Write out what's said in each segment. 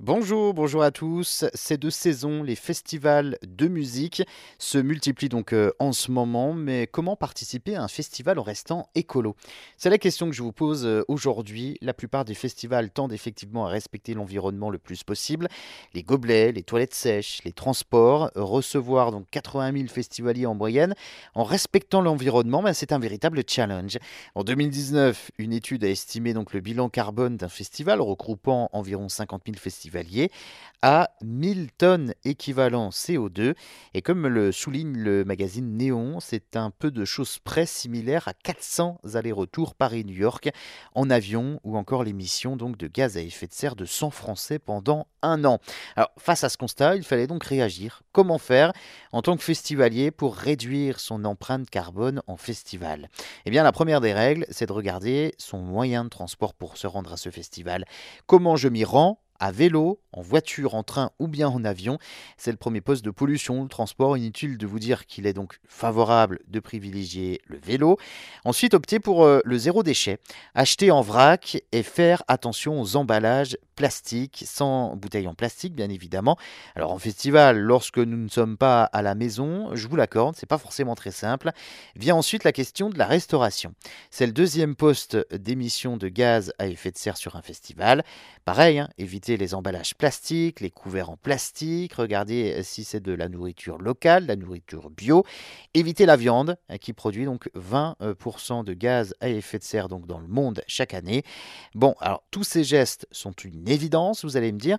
Bonjour, bonjour à tous. Ces deux saisons, les festivals de musique se multiplient donc euh, en ce moment, mais comment participer à un festival en restant écolo? C'est la question que je vous pose euh, aujourd'hui. La plupart des festivals tendent effectivement à respecter l'environnement le plus possible. Les gobelets, les toilettes sèches, les transports, recevoir donc 80 000 festivaliers en moyenne en respectant l'environnement, ben, c'est un véritable challenge. En 2019, une étude a estimé donc le bilan carbone d'un festival regroupant environ 50 000 festivals à 1000 tonnes équivalent CO2. Et comme le souligne le magazine Néon, c'est un peu de choses près similaire à 400 allers-retours Paris-New York en avion ou encore l'émission donc de gaz à effet de serre de 100 Français pendant un an. Alors face à ce constat, il fallait donc réagir. Comment faire en tant que festivalier pour réduire son empreinte carbone en festival? Eh bien la première des règles, c'est de regarder son moyen de transport pour se rendre à ce festival. Comment je m'y rends? À vélo, en voiture, en train ou bien en avion. C'est le premier poste de pollution, le transport. Inutile de vous dire qu'il est donc favorable de privilégier le vélo. Ensuite, optez pour euh, le zéro déchet. Acheter en vrac et faire attention aux emballages plastiques, sans bouteilles en plastique bien évidemment. Alors en festival, lorsque nous ne sommes pas à la maison, je vous l'accorde, c'est pas forcément très simple. Vient ensuite la question de la restauration. C'est le deuxième poste d'émission de gaz à effet de serre sur un festival. Pareil, hein, éviter les emballages plastiques, les couverts en plastique, regardez euh, si c'est de la nourriture locale, la nourriture bio, évitez la viande hein, qui produit donc 20% euh, de gaz à effet de serre donc dans le monde chaque année. Bon, alors tous ces gestes sont évidence, vous allez me dire,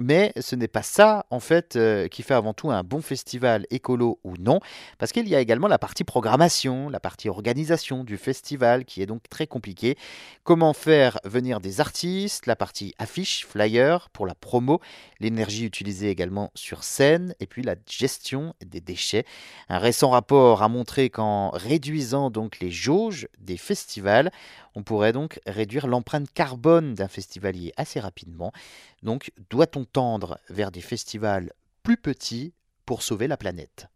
mais ce n'est pas ça en fait euh, qui fait avant tout un bon festival écolo ou non, parce qu'il y a également la partie programmation, la partie organisation du festival qui est donc très compliquée. Comment faire venir des artistes, la partie affiche, flyer, pour la promo, l'énergie utilisée également sur scène et puis la gestion des déchets. Un récent rapport a montré qu'en réduisant donc les jauges des festivals, on pourrait donc réduire l'empreinte carbone d'un festivalier assez rapidement. Donc doit-on tendre vers des festivals plus petits pour sauver la planète?